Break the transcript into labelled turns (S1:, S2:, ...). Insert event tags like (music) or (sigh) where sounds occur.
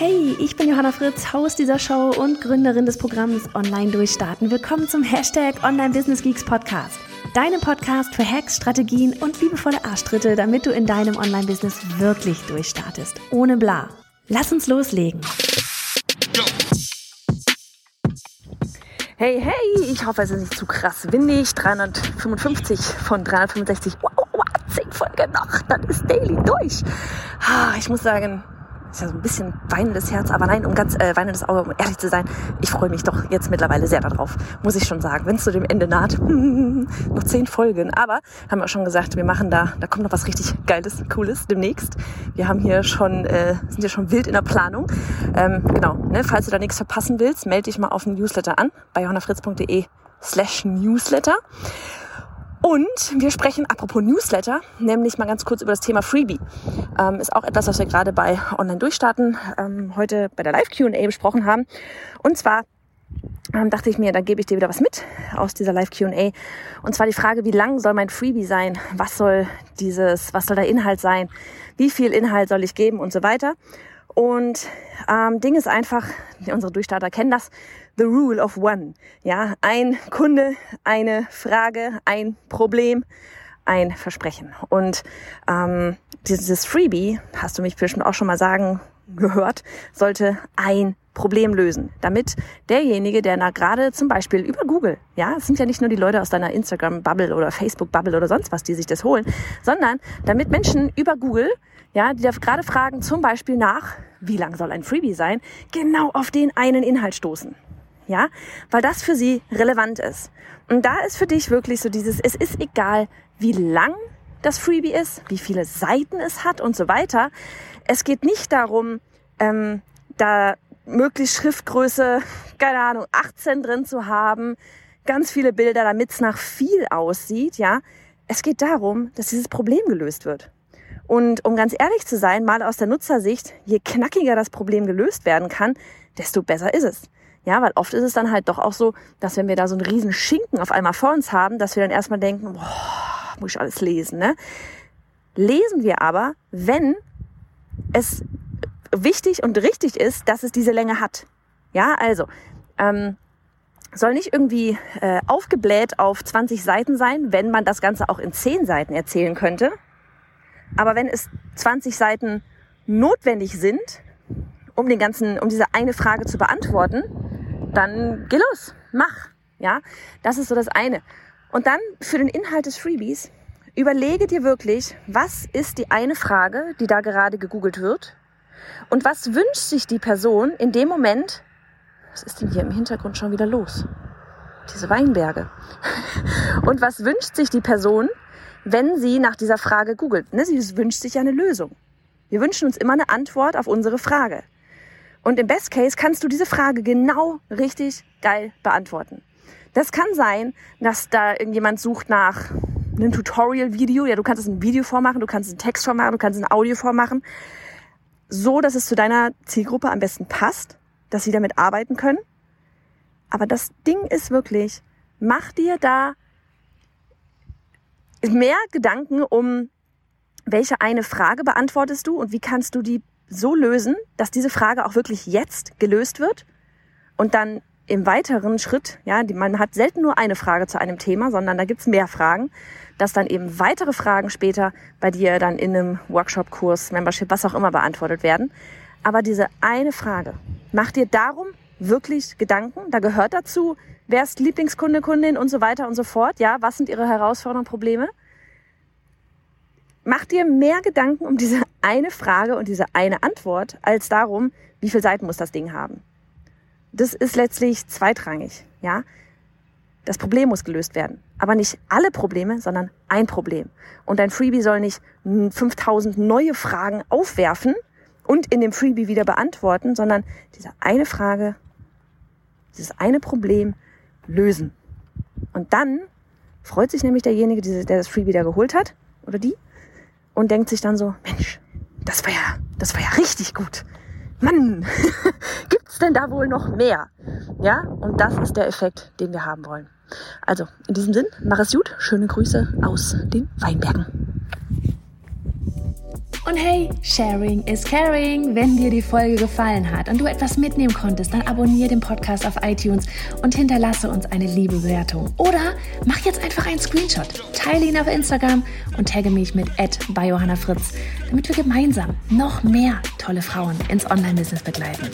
S1: Hey, ich bin Johanna Fritz, Haus dieser Show und Gründerin des Programms Online Durchstarten. Willkommen zum Hashtag Online Business Geeks Podcast. Deinem Podcast für Hacks, Strategien und liebevolle Arschtritte, damit du in deinem Online-Business wirklich durchstartest. Ohne bla. Lass uns loslegen. Hey, hey, ich hoffe, es ist nicht zu krass windig. 355 von 365. Wow, wow, 10 Folgen noch. Dann ist Daily durch. Ich muss sagen, ist ja so ein bisschen weinendes Herz, aber nein, um ganz äh, weinendes Auge, um ehrlich zu sein, ich freue mich doch jetzt mittlerweile sehr darauf, muss ich schon sagen. Wenn es zu dem Ende naht, (laughs) noch zehn Folgen. Aber haben wir auch schon gesagt, wir machen da, da kommt noch was richtig Geiles, Cooles demnächst. Wir haben hier schon, äh, sind ja schon wild in der Planung. Ähm, genau, ne, falls du da nichts verpassen willst, melde dich mal auf den Newsletter an bei johannafritz.de slash Newsletter. Und wir sprechen, apropos Newsletter, nämlich mal ganz kurz über das Thema Freebie. Ähm, ist auch etwas, was wir gerade bei Online Durchstarten ähm, heute bei der Live Q&A besprochen haben. Und zwar ähm, dachte ich mir, dann gebe ich dir wieder was mit aus dieser Live Q&A. Und zwar die Frage, wie lang soll mein Freebie sein? Was soll dieses, was soll der Inhalt sein? Wie viel Inhalt soll ich geben und so weiter? Und ähm, Ding ist einfach, unsere Durchstarter kennen das, the rule of one. Ja, ein Kunde, eine Frage, ein Problem, ein Versprechen. Und ähm, dieses Freebie, hast du mich bestimmt auch schon mal sagen gehört, sollte ein Problem lösen, damit derjenige, der na gerade zum Beispiel über Google, ja, es sind ja nicht nur die Leute aus deiner Instagram-Bubble oder Facebook-Bubble oder sonst was, die sich das holen, sondern damit Menschen über Google, ja, die da gerade fragen zum Beispiel nach, wie lang soll ein Freebie sein, genau auf den einen Inhalt stoßen ja, weil das für sie relevant ist. Und da ist für dich wirklich so dieses, es ist egal, wie lang das Freebie ist, wie viele Seiten es hat und so weiter. Es geht nicht darum, ähm, da möglichst Schriftgröße, keine Ahnung, 18 drin zu haben, ganz viele Bilder, damit es nach viel aussieht, ja. Es geht darum, dass dieses Problem gelöst wird. Und um ganz ehrlich zu sein, mal aus der Nutzersicht, je knackiger das Problem gelöst werden kann, desto besser ist es. Ja, weil oft ist es dann halt doch auch so, dass wenn wir da so einen riesen Schinken auf einmal vor uns haben, dass wir dann erstmal denken, boah, muss ich alles lesen, ne? Lesen wir aber, wenn es wichtig und richtig ist, dass es diese Länge hat. Ja, also, ähm, soll nicht irgendwie äh, aufgebläht auf 20 Seiten sein, wenn man das Ganze auch in 10 Seiten erzählen könnte. Aber wenn es 20 Seiten notwendig sind, um den ganzen, um diese eine Frage zu beantworten, dann geh los, mach. Ja, das ist so das eine. Und dann für den Inhalt des Freebies, überlege dir wirklich, was ist die eine Frage, die da gerade gegoogelt wird? Und was wünscht sich die Person in dem Moment? Was ist denn hier im Hintergrund schon wieder los? Diese Weinberge. (laughs) Und was wünscht sich die Person, wenn sie nach dieser Frage googelt? Ne, sie wünscht sich eine Lösung. Wir wünschen uns immer eine Antwort auf unsere Frage. Und im Best Case kannst du diese Frage genau richtig geil beantworten. Das kann sein, dass da irgendjemand sucht nach einem Tutorial-Video. Ja, du kannst es ein Video vormachen, du kannst es einen Text vormachen, du kannst es ein Audio vormachen. So, dass es zu deiner Zielgruppe am besten passt, dass sie damit arbeiten können. Aber das Ding ist wirklich, mach dir da mehr Gedanken um, welche eine Frage beantwortest du und wie kannst du die so lösen, dass diese Frage auch wirklich jetzt gelöst wird und dann im weiteren Schritt, ja, die, man hat selten nur eine Frage zu einem Thema, sondern da gibt's mehr Fragen, dass dann eben weitere Fragen später bei dir dann in einem Workshop, Kurs, Membership, was auch immer beantwortet werden. Aber diese eine Frage, mach dir darum wirklich Gedanken, da gehört dazu, wer ist Lieblingskunde, Kundin und so weiter und so fort, ja, was sind ihre Herausforderungen, Probleme Mach dir mehr Gedanken um diese eine Frage und diese eine Antwort als darum, wie viele Seiten muss das Ding haben. Das ist letztlich zweitrangig, ja. Das Problem muss gelöst werden. Aber nicht alle Probleme, sondern ein Problem. Und dein Freebie soll nicht 5000 neue Fragen aufwerfen und in dem Freebie wieder beantworten, sondern diese eine Frage dieses eine Problem lösen. Und dann freut sich nämlich derjenige, der das Free wieder geholt hat, oder die, und denkt sich dann so, Mensch, das war ja, das war ja richtig gut. Mann, (laughs) gibt's denn da wohl noch mehr? Ja, und das ist der Effekt, den wir haben wollen. Also, in diesem Sinn, mach es gut. Schöne Grüße aus den Weinbergen.
S2: Und hey, Sharing is Caring. Wenn dir die Folge gefallen hat und du etwas mitnehmen konntest, dann abonniere den Podcast auf iTunes und hinterlasse uns eine liebe Bewertung. Oder mach jetzt einfach einen Screenshot, teile ihn auf Instagram und tagge mich mit bei Johanna Fritz, damit wir gemeinsam noch mehr tolle Frauen ins Online-Business begleiten.